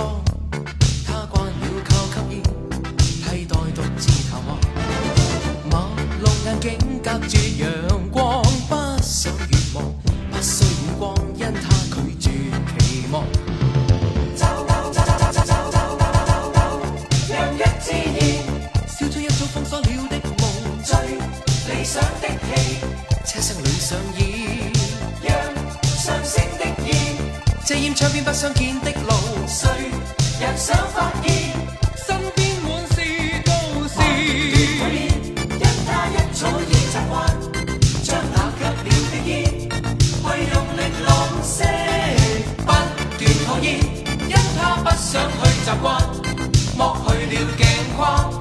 all. 窗边不想见的路，谁人想发现，身边满是故事。因他一早已习惯，将那却了的烟，去用力浪吸。不断吐烟，因他不想去习惯，抹去了镜框，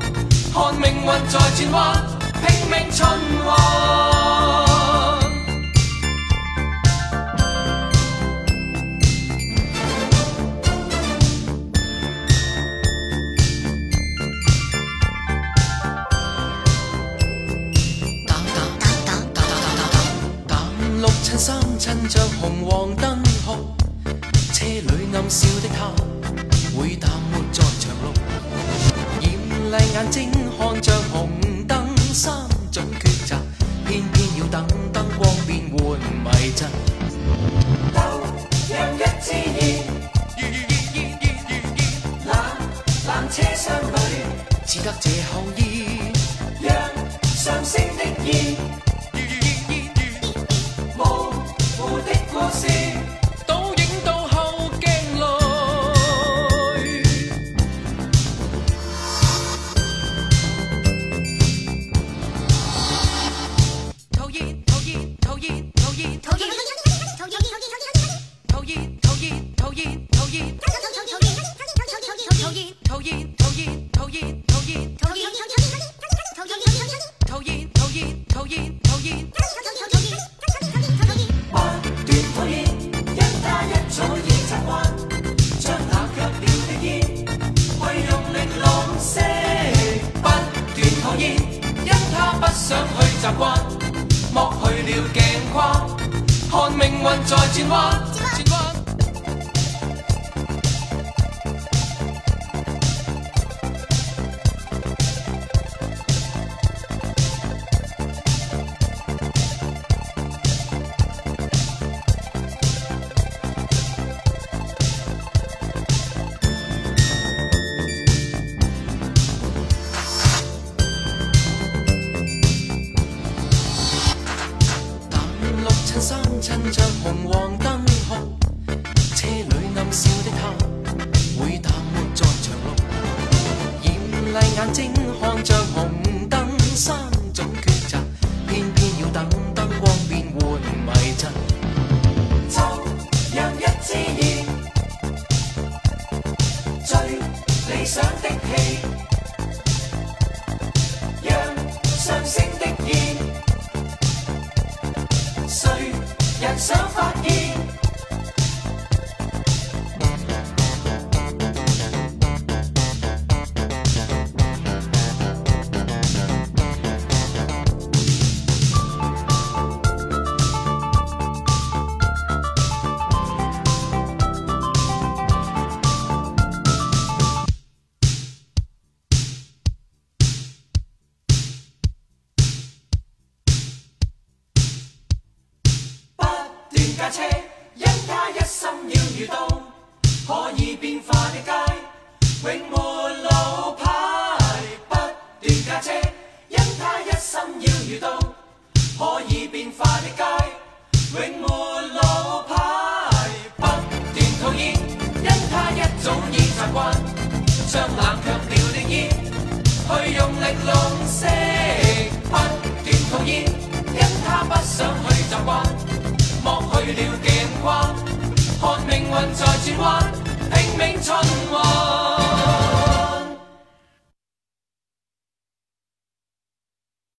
看命运在转弯，拼命循环。衬衫衬着红黄灯红，车里暗笑的他，会淡没在长路。艳丽眼睛看着红灯，三种抉择，偏偏要等灯光变换迷阵。冷冷车厢里，只得这口烟。不断吐烟，因他一早已习惯将那呛鼻的烟去用力浪吸。不断吐烟，因他不想去习惯，莫去了镜框，看命运在转弯。着红黄灯号，车里暗笑的他，会淡没在长路。艳丽眼睛看着红灯三。架车，因他一心要遇到可以变化的街，永没路牌。不断驾车，因他一心要遇到可以变化的街，永没路牌。不断吐烟，因他一早已习惯，将冷却了的烟去用力弄熄。不断吐烟，因他不想去习惯。了镜框，看命运在转弯，拼命循环。